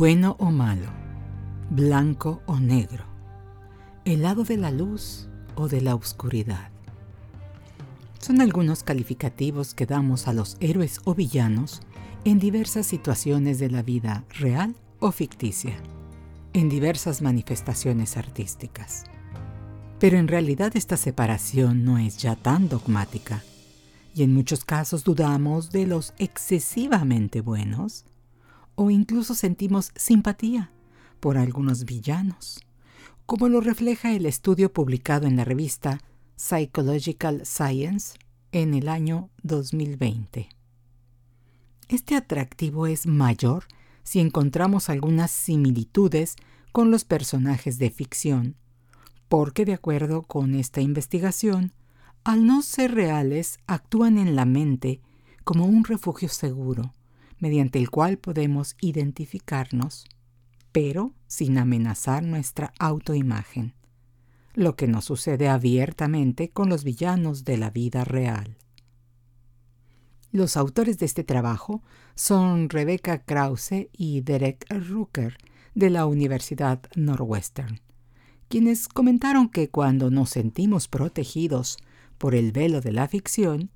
Bueno o malo, blanco o negro, el lado de la luz o de la oscuridad. Son algunos calificativos que damos a los héroes o villanos en diversas situaciones de la vida real o ficticia, en diversas manifestaciones artísticas. Pero en realidad esta separación no es ya tan dogmática, y en muchos casos dudamos de los excesivamente buenos o incluso sentimos simpatía por algunos villanos, como lo refleja el estudio publicado en la revista Psychological Science en el año 2020. Este atractivo es mayor si encontramos algunas similitudes con los personajes de ficción, porque de acuerdo con esta investigación, al no ser reales, actúan en la mente como un refugio seguro, mediante el cual podemos identificarnos, pero sin amenazar nuestra autoimagen, lo que no sucede abiertamente con los villanos de la vida real. Los autores de este trabajo son Rebecca Krause y Derek Rucker de la Universidad Northwestern, quienes comentaron que cuando nos sentimos protegidos por el velo de la ficción,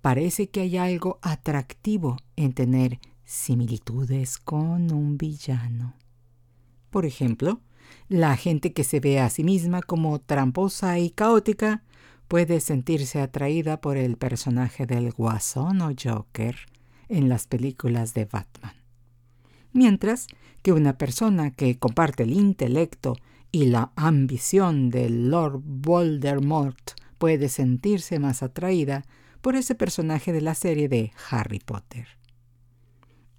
parece que hay algo atractivo en tener similitudes con un villano. Por ejemplo, la gente que se ve a sí misma como tramposa y caótica puede sentirse atraída por el personaje del guasón o Joker en las películas de Batman. Mientras que una persona que comparte el intelecto y la ambición del Lord Voldemort puede sentirse más atraída por ese personaje de la serie de Harry Potter.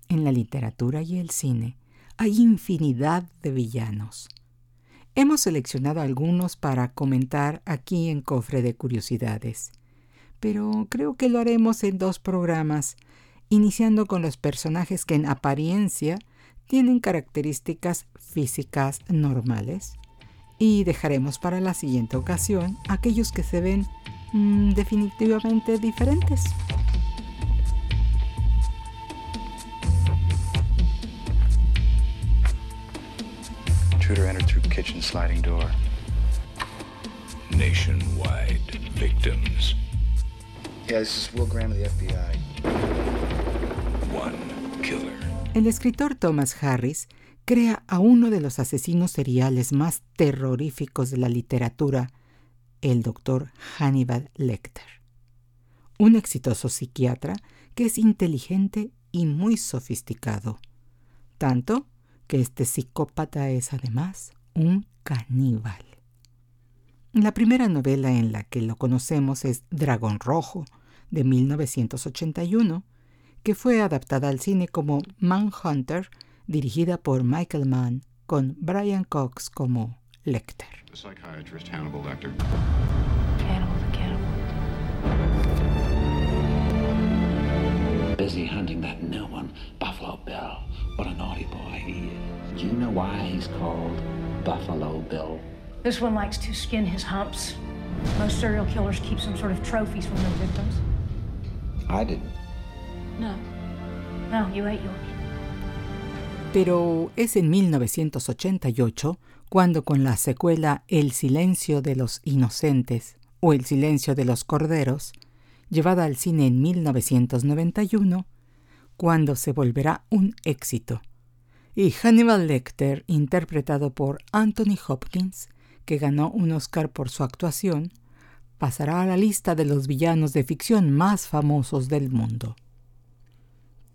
En la literatura y el cine hay infinidad de villanos. Hemos seleccionado algunos para comentar aquí en Cofre de Curiosidades, pero creo que lo haremos en dos programas, iniciando con los personajes que en apariencia tienen características físicas normales y dejaremos para la siguiente ocasión aquellos que se ven Mm, definitivamente diferentes. Entered through kitchen sliding door. Nationwide victims. Yeah, this is Will Graham of the FBI. One killer. El escritor Thomas Harris crea a uno de los asesinos seriales más terroríficos de la literatura el doctor Hannibal Lecter, un exitoso psiquiatra que es inteligente y muy sofisticado, tanto que este psicópata es además un caníbal. La primera novela en la que lo conocemos es Dragón Rojo, de 1981, que fue adaptada al cine como Manhunter, dirigida por Michael Mann, con Brian Cox como Lecter. Busy hunting that new one, Buffalo Bill. What a naughty boy he is. Do you know why he's called Buffalo Bill? This one likes to skin his humps. Most serial killers keep some sort of trophies from their victims. I didn't. No. No, you ate yours. Pero es en 1988 cuando con la secuela El silencio de los inocentes o El silencio de los corderos, llevada al cine en 1991, cuando se volverá un éxito, y Hannibal Lecter, interpretado por Anthony Hopkins, que ganó un Oscar por su actuación, pasará a la lista de los villanos de ficción más famosos del mundo.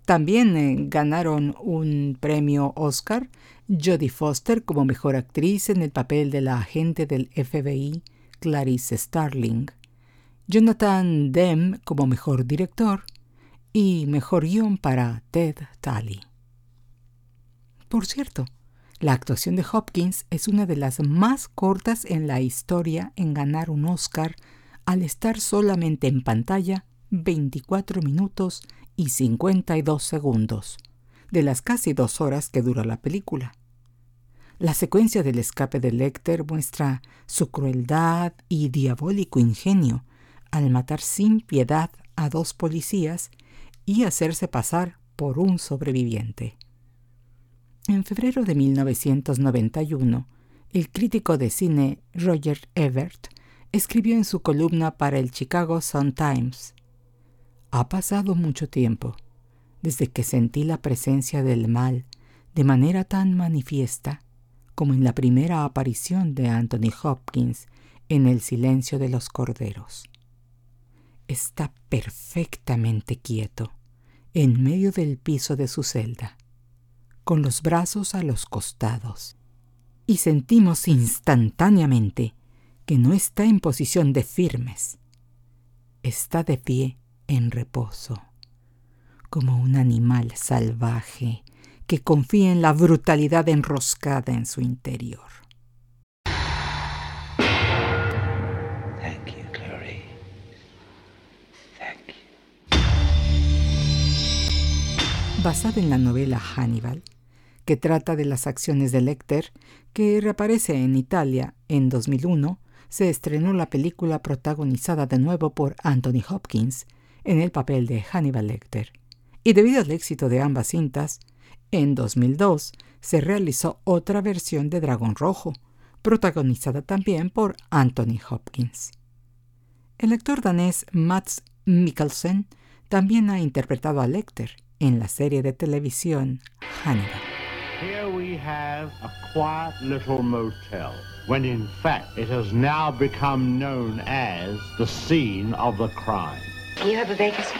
También eh, ganaron un premio Oscar Jodie Foster como mejor actriz en el papel de la agente del FBI Clarice Starling, Jonathan Demme como mejor director y mejor guion para Ted Talley. Por cierto, la actuación de Hopkins es una de las más cortas en la historia en ganar un Oscar al estar solamente en pantalla 24 minutos y 52 segundos, de las casi dos horas que dura la película. La secuencia del escape de Lecter muestra su crueldad y diabólico ingenio al matar sin piedad a dos policías y hacerse pasar por un sobreviviente. En febrero de 1991, el crítico de cine Roger Ebert escribió en su columna para el Chicago Sun-Times, Ha pasado mucho tiempo desde que sentí la presencia del mal de manera tan manifiesta como en la primera aparición de Anthony Hopkins en El silencio de los corderos. Está perfectamente quieto en medio del piso de su celda con los brazos a los costados, y sentimos instantáneamente que no está en posición de firmes, está de pie en reposo, como un animal salvaje que confía en la brutalidad enroscada en su interior. Basada en la novela Hannibal, que trata de las acciones de Lecter, que reaparece en Italia en 2001, se estrenó la película protagonizada de nuevo por Anthony Hopkins en el papel de Hannibal Lecter. Y debido al éxito de ambas cintas, en 2002 se realizó otra versión de Dragón Rojo, protagonizada también por Anthony Hopkins. El actor danés Mats Mikkelsen también ha interpretado a Lecter en la serie de televisión Hannibal. Here we have a quiet little motel, when in fact it has now become known as the scene of the crime. You have a vacancy?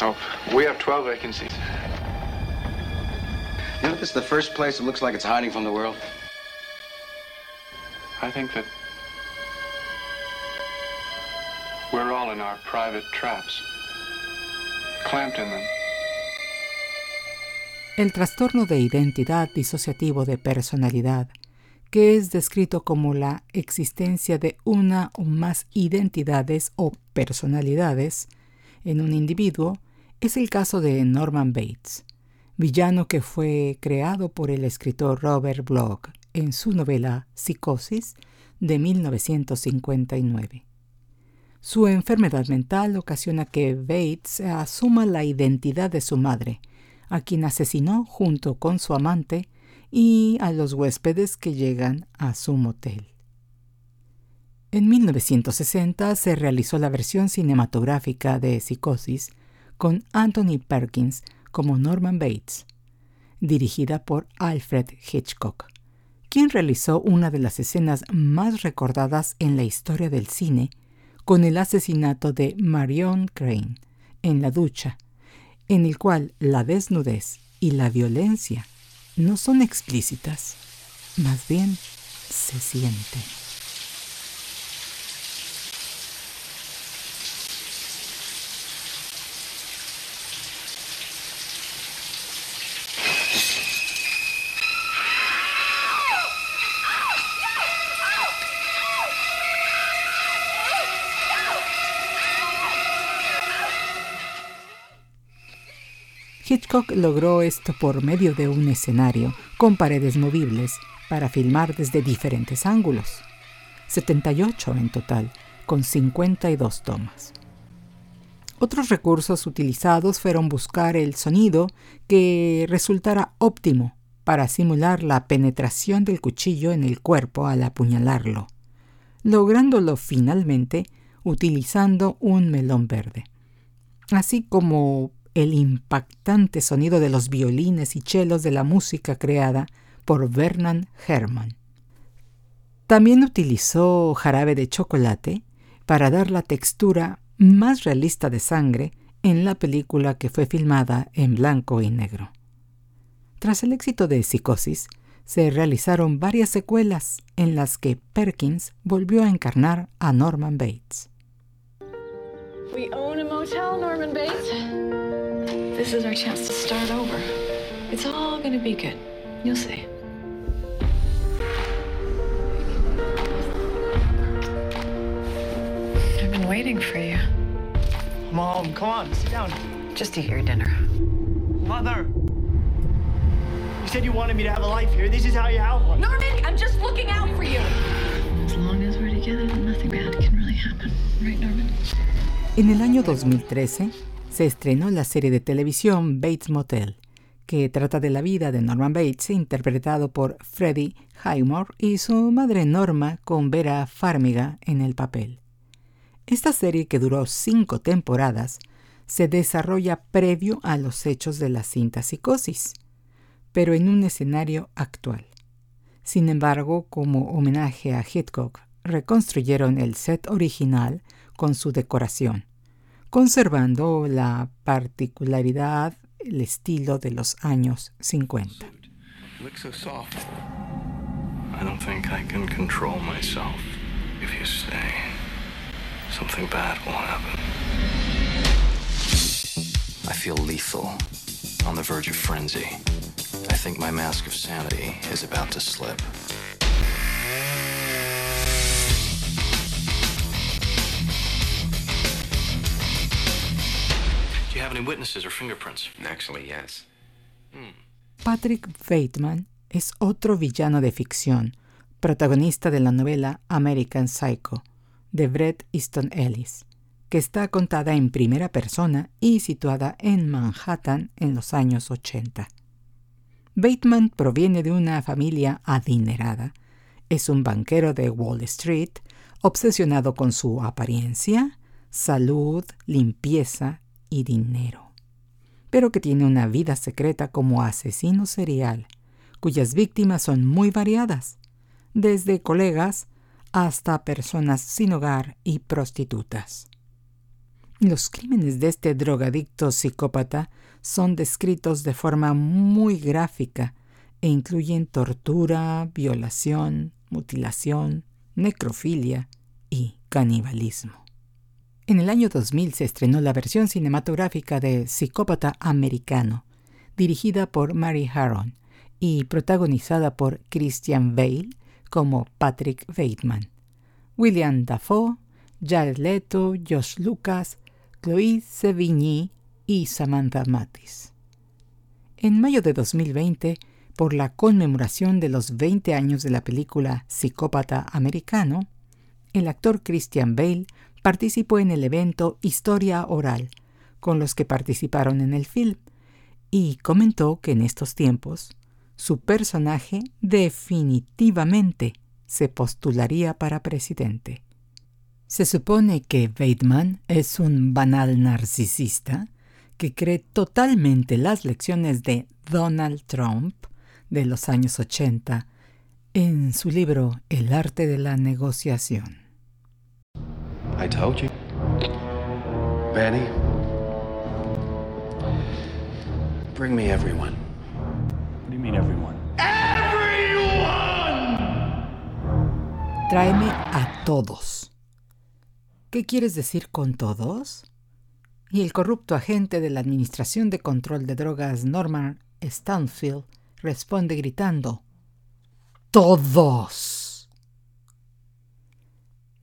Oh, we have 12 vacancies. You know, this is the first place that looks like it's hiding from the world. I think that we're all in our private traps, clamped in them. El trastorno de identidad disociativo de personalidad, que es descrito como la existencia de una o más identidades o personalidades en un individuo, es el caso de Norman Bates, villano que fue creado por el escritor Robert Bloch en su novela Psicosis de 1959. Su enfermedad mental ocasiona que Bates asuma la identidad de su madre, a quien asesinó junto con su amante y a los huéspedes que llegan a su motel. En 1960 se realizó la versión cinematográfica de Psicosis con Anthony Perkins como Norman Bates, dirigida por Alfred Hitchcock, quien realizó una de las escenas más recordadas en la historia del cine con el asesinato de Marion Crane en la ducha en el cual la desnudez y la violencia no son explícitas, más bien se sienten. Hitchcock logró esto por medio de un escenario con paredes movibles para filmar desde diferentes ángulos, 78 en total, con 52 tomas. Otros recursos utilizados fueron buscar el sonido que resultara óptimo para simular la penetración del cuchillo en el cuerpo al apuñalarlo, lográndolo finalmente utilizando un melón verde, así como el impactante sonido de los violines y chelos de la música creada por Vernon Herrmann. También utilizó jarabe de chocolate para dar la textura más realista de sangre en la película que fue filmada en blanco y negro. Tras el éxito de Psicosis, se realizaron varias secuelas en las que Perkins volvió a encarnar a Norman Bates. We own a motel, Norman Bates. This is our chance to start over. It's all gonna be good. You'll see. I've been waiting for you. Mom, come on, sit down. Just eat your dinner. Mother! You said you wanted me to have a life here. This is how you have one. Norman, I'm just looking out for you. As long as we're together, then nothing bad can really happen. Right, Norman? En el año 2013 se estrenó la serie de televisión Bates Motel, que trata de la vida de Norman Bates, interpretado por Freddie Highmore y su madre Norma con Vera Farmiga en el papel. Esta serie, que duró cinco temporadas, se desarrolla previo a los hechos de la cinta Psicosis, pero en un escenario actual. Sin embargo, como homenaje a Hitchcock, reconstruyeron el set original con su decoración, conservando la particularidad, el estilo de los años 50. Looks so soft. I don't think I can control myself. If you stay, something bad will happen. I feel lethal, on the verge of frenzy. I think my mask of sanity is about to slip. Have any witnesses or fingerprints? Actually, yes. Patrick Bateman es otro villano de ficción, protagonista de la novela American Psycho, de Bret Easton Ellis, que está contada en primera persona y situada en Manhattan en los años 80. Bateman proviene de una familia adinerada. Es un banquero de Wall Street, obsesionado con su apariencia, salud, limpieza y dinero, pero que tiene una vida secreta como asesino serial, cuyas víctimas son muy variadas, desde colegas hasta personas sin hogar y prostitutas. Los crímenes de este drogadicto psicópata son descritos de forma muy gráfica e incluyen tortura, violación, mutilación, necrofilia y canibalismo. En el año 2000 se estrenó la versión cinematográfica de Psicópata Americano, dirigida por Mary Harron y protagonizada por Christian Bale como Patrick Bateman, William Dafoe, Jared Leto, Josh Lucas, Chloe Sevigny y Samantha Mathis. En mayo de 2020, por la conmemoración de los 20 años de la película Psicópata Americano, el actor Christian Bale participó en el evento Historia Oral, con los que participaron en el film, y comentó que en estos tiempos su personaje definitivamente se postularía para presidente. Se supone que Bateman es un banal narcisista que cree totalmente las lecciones de Donald Trump de los años 80 en su libro El arte de la negociación. I told you. Benny. Bring me everyone. What do you mean, everyone? Tráeme a todos. ¿Qué quieres decir con todos? Y el corrupto agente de la Administración de Control de Drogas Norman Stanfield responde gritando, ¡Todos!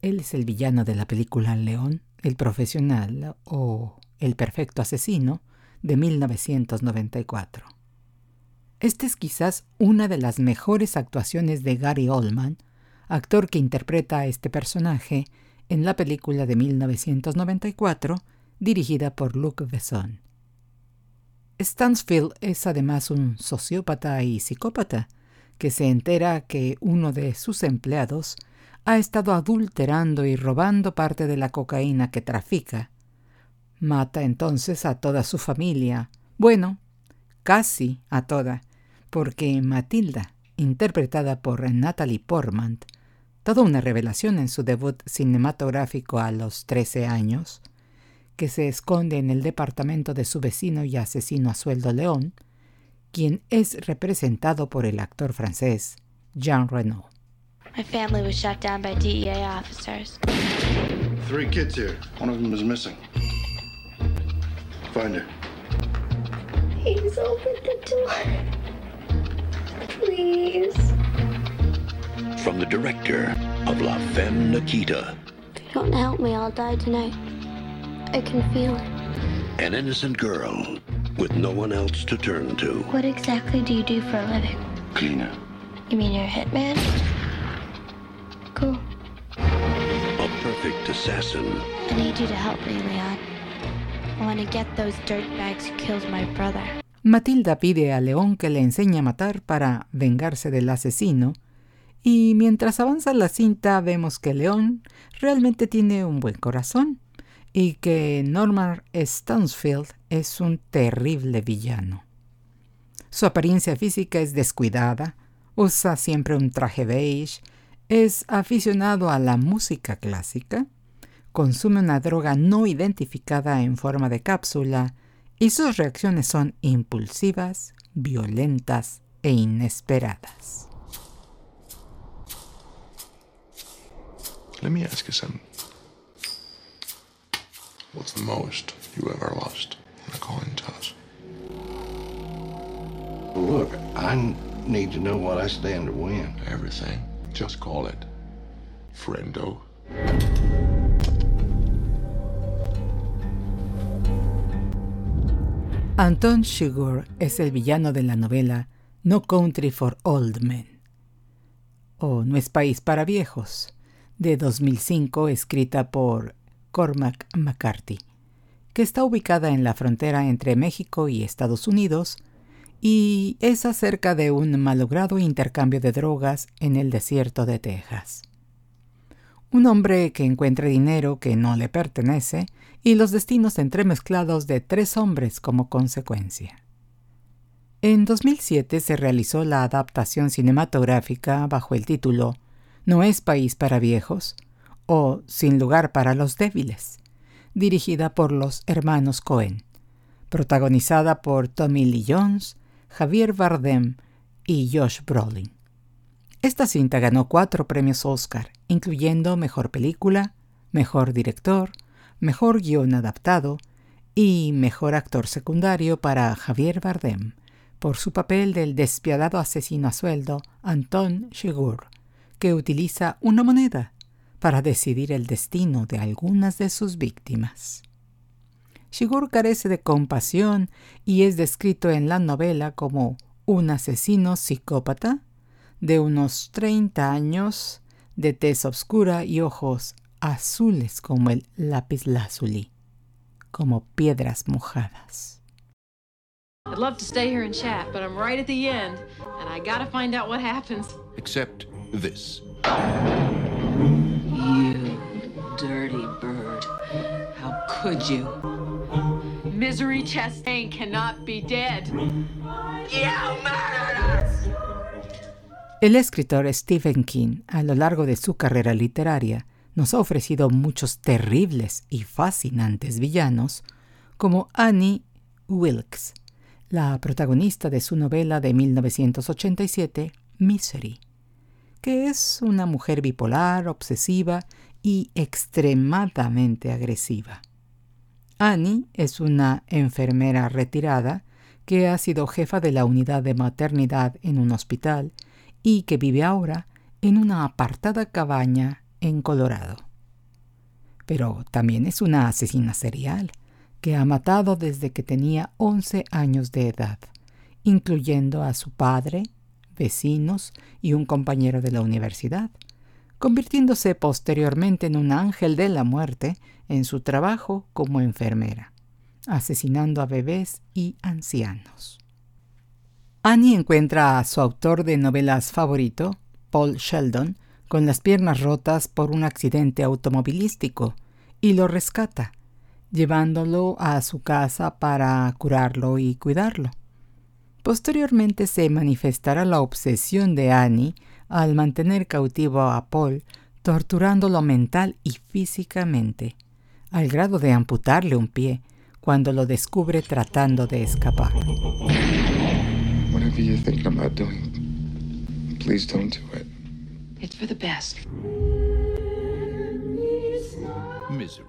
Él es el villano de la película León, el profesional o el perfecto asesino de 1994. Esta es quizás una de las mejores actuaciones de Gary Oldman, actor que interpreta a este personaje en la película de 1994 dirigida por Luc Besson. Stansfield es además un sociópata y psicópata que se entera que uno de sus empleados ha estado adulterando y robando parte de la cocaína que trafica, Mata entonces a toda su familia. Bueno, casi a toda, porque Matilda, interpretada por Natalie Portman, toda una revelación en su debut cinematográfico a los 13 años, que se esconde en el departamento de su vecino y asesino a sueldo León, quien es representado por el actor francés Jean Reno. My family was shot down by DEA officers. Three kids here. One of them is missing. Find her. Please open the door. Please. From the director of La Femme Nikita. If you don't help me, I'll die tonight. I can feel it. An innocent girl with no one else to turn to. What exactly do you do for a living? Cleaner. You mean you're a hitman? Assassin. I need you to help me, Leon. I want to get those dirtbags who killed my brother. Matilda pide a León que le enseñe a matar para vengarse del asesino, y mientras avanza la cinta vemos que León realmente tiene un buen corazón y que Norman Stansfield es un terrible villano. Su apariencia física es descuidada, usa siempre un traje beige, es aficionado a la música clásica, consume una droga no identificada en forma de cápsula y sus reacciones son impulsivas, violentas e inesperadas. Let me ask you something. What's the most you ever lost in a coin toss? Look, I need to know what I stand to win. Everything. Just call it friendo. Anton Chigurh es el villano de la novela No Country for Old Men, o No es País para Viejos, de 2005, escrita por Cormac McCarthy, que está ubicada en la frontera entre México y Estados Unidos y es acerca de un malogrado intercambio de drogas en el desierto de Texas. Un hombre que encuentra dinero que no le pertenece y los destinos entremezclados de tres hombres como consecuencia. En 2007 se realizó la adaptación cinematográfica bajo el título No es país para viejos o Sin lugar para los débiles, dirigida por los hermanos Cohen, protagonizada por Tommy Lee Jones, Javier Bardem y Josh Brolin. Esta cinta ganó cuatro premios Oscar, incluyendo Mejor Película, Mejor Director, Mejor Guión Adaptado y Mejor Actor Secundario para Javier Bardem, por su papel del despiadado asesino a sueldo Anton Chigurh, que utiliza una moneda para decidir el destino de algunas de sus víctimas. Chigurh carece de compasión y es descrito en la novela como un asesino psicópata de unos 30 años, de tez oscura y ojos azules como el lápiz lazuli, como piedras mojadas. I'd love to stay here and chat, but I'm right at the end, and I gotta find out what happens. Except this. You dirty bird. How could you? Misery Chastain cannot be dead. You murdered us! El escritor Stephen King, a lo largo de su carrera literaria, nos ha ofrecido muchos terribles y fascinantes villanos, como Annie Wilkes, la protagonista de su novela de 1987, Misery, que es una mujer bipolar, obsesiva y extremadamente agresiva. Annie es una enfermera retirada que ha sido jefa de la unidad de maternidad en un hospital y que vive ahora en una apartada cabaña en Colorado. Pero también es una asesina serial que ha matado desde que tenía 11 años de edad, incluyendo a su padre, vecinos y un compañero de la universidad, convirtiéndose posteriormente en un ángel de la muerte en su trabajo como enfermera, asesinando a bebés y ancianos. Annie encuentra a su autor de novelas favorito, Paul Sheldon, con las piernas rotas por un accidente automovilístico y lo rescata, llevándolo a su casa para curarlo y cuidarlo. Posteriormente se manifestará la obsesión de Annie al mantener cautivo a Paul, torturándolo mental y físicamente, al grado de amputarle un pie cuando lo descubre tratando de escapar. Whatever you think about doing, please don't do it. It's for the best. Misery.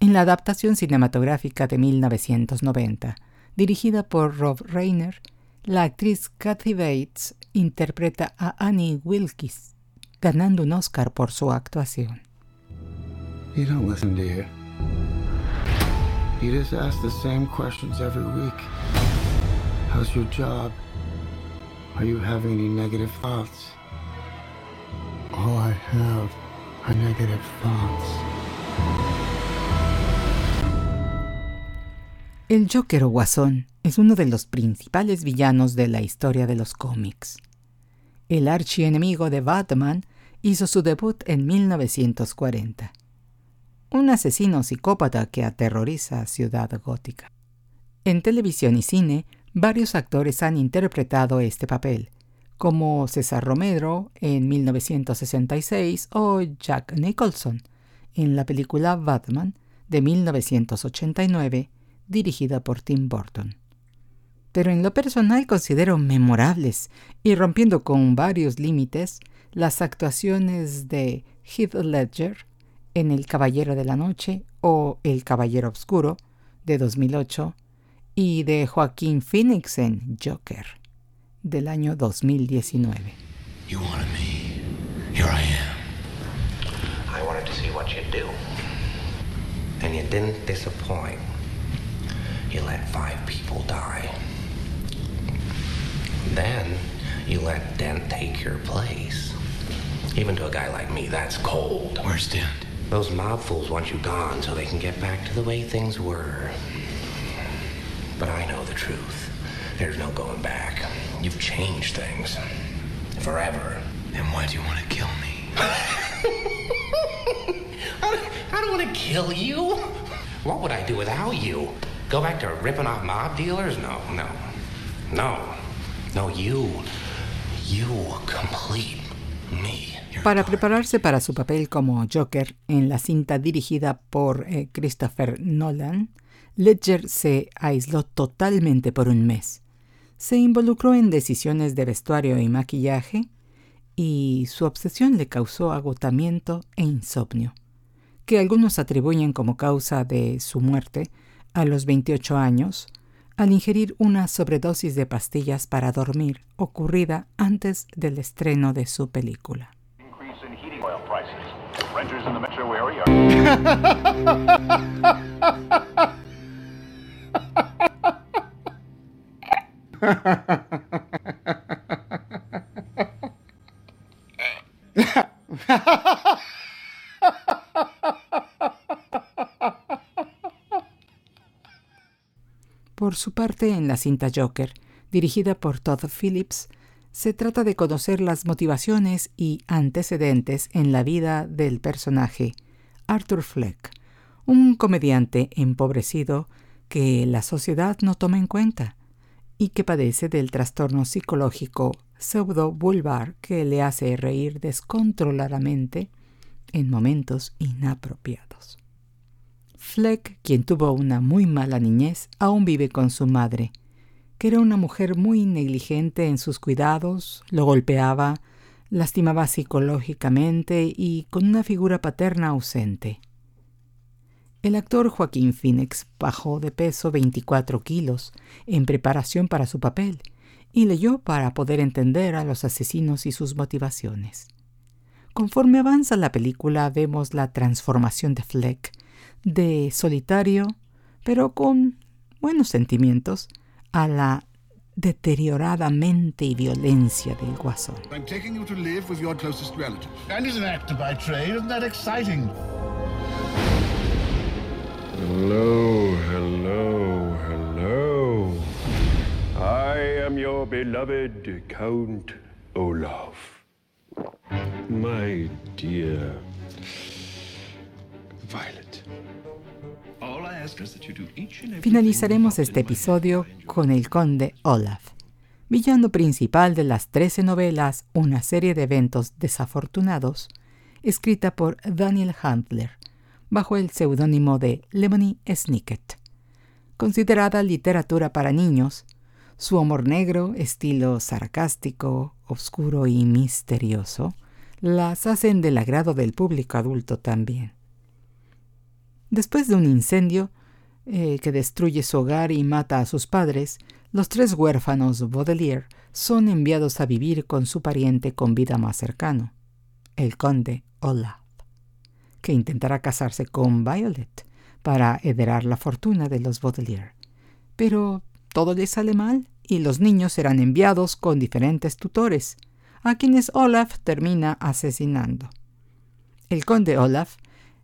En la adaptación cinematográfica de 1990, dirigida por Rob Reiner, la actriz Kathy Bates interpreta a Annie Wilkes, ganando un Oscar por su actuación. You don't listen to you. You just ask the same questions every week. How's your job? Are you having any negative thoughts? All I have are negative thoughts. El Joker o Guasón es uno de los principales villanos de la historia de los cómics. El archienemigo de Batman hizo su debut en 1940. Un asesino psicópata que aterroriza a Ciudad Gótica. En televisión y cine, varios actores han interpretado este papel, como César Romero en 1966 o Jack Nicholson en la película Batman de 1989 dirigida por Tim Burton. Pero en lo personal considero memorables y rompiendo con varios límites las actuaciones de Heath Ledger en El Caballero de la Noche o El Caballero Oscuro de 2008 y de Joaquín Phoenix en Joker del año 2019. You wanted me. Here I am. I wanted to see what you'd do. And you didn't disappoint. You let five people die. Then you let Dent take your place. Even to a guy like me, that's cold. Where's Dent? Those mob fools want you gone so they can get back to the way things were. But I know the truth. There's no going back. You've changed things. Forever. Then why do you want to kill me? I don't want to kill you. What would I do without you? Go back to ripping off mob dealers? No, no. No. No, you. You complete me. Para prepararse para su papel como Joker en la cinta dirigida por eh, Christopher Nolan, Ledger se aisló totalmente por un mes. Se involucró en decisiones de vestuario y maquillaje y su obsesión le causó agotamiento e insomnio, que algunos atribuyen como causa de su muerte a los 28 años al ingerir una sobredosis de pastillas para dormir ocurrida antes del estreno de su película. Por su parte, en la cinta Joker, dirigida por Todd Phillips, se trata de conocer las motivaciones y antecedentes en la vida del personaje Arthur Fleck, un comediante empobrecido que la sociedad no toma en cuenta y que padece del trastorno psicológico pseudo-vulvar que le hace reír descontroladamente en momentos inapropiados. Fleck, quien tuvo una muy mala niñez, aún vive con su madre, que era una mujer muy negligente en sus cuidados, lo golpeaba, lastimaba psicológicamente y con una figura paterna ausente. El actor Joaquín Phoenix bajó de peso 24 kilos en preparación para su papel y leyó para poder entender a los asesinos y sus motivaciones. Conforme avanza la película vemos la transformación de Fleck de solitario, pero con buenos sentimientos, a la deteriorada mente y violencia del guasón. I'm taking you to live with your closest relative. And he's an actor by trade. Isn't that exciting? Hello, hello, hello. I am your beloved Count Olaf. My dear Violet. All Finalizaremos este episodio con el conde Olaf, villano principal de las 13 novelas Una serie de eventos desafortunados, escrita por Daniel Handler, bajo el seudónimo de Lemony Snicket. Considerada literatura para niños, su humor negro, estilo sarcástico, oscuro y misterioso, las hacen del agrado del público adulto también. Después de un incendio eh, que destruye su hogar y mata a sus padres, los tres huérfanos Baudelaire son enviados a vivir con su pariente con vida más cercano, el conde Olaf, que intentará casarse con Violet para heredar la fortuna de los Baudelaire. Pero todo le sale mal y los niños serán enviados con diferentes tutores, a quienes Olaf termina asesinando. El conde Olaf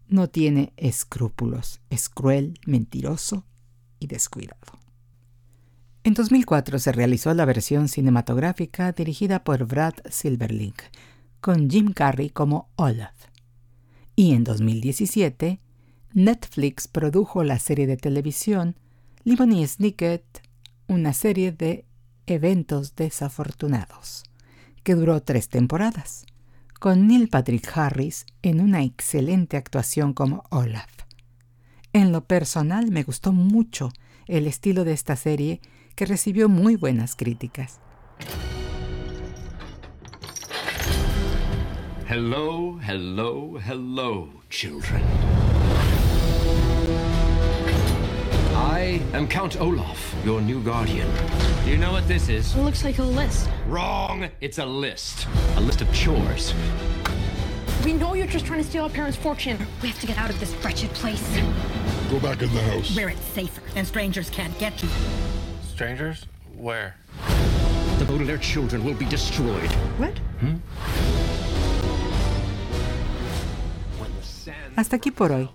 no tiene escrúpulos, es cruel, mentiroso y descuidado. En 2004 se realizó la versión cinematográfica dirigida por Brad Silverlink, con Jim Carrey como Olaf. Y en 2017, Netflix produjo la serie de televisión Lemony Snicket, una serie de eventos desafortunados que duró tres temporadas, con Neil Patrick Harris en una excelente actuación como Olaf. En lo personal me gustó mucho el estilo de esta serie que recibió muy buenas críticas. Hello, hello, hello, children. I am Count Olaf, your new guardian. Do you know what this is? It looks like a list. Wrong! It's a list. A list of chores. We know you're just trying to steal our parents' fortune. We have to get out of this wretched place. Go back in the house. Where it's safer and strangers can't get you. Strangers? Where? The Baudelaire children will be destroyed. What? Hmm? Hasta aquí por hoy.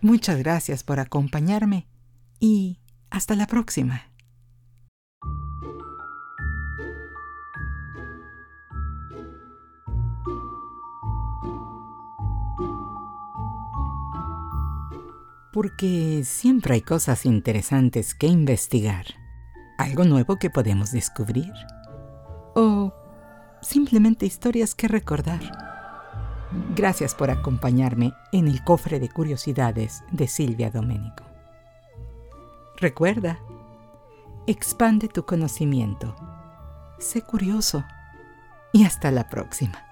Muchas gracias por acompañarme y hasta la próxima. Porque siempre hay cosas interesantes que investigar, algo nuevo que podemos descubrir o simplemente historias que recordar. Gracias por acompañarme en el cofre de curiosidades de Silvia Domenico. Recuerda, expande tu conocimiento, sé curioso y hasta la próxima.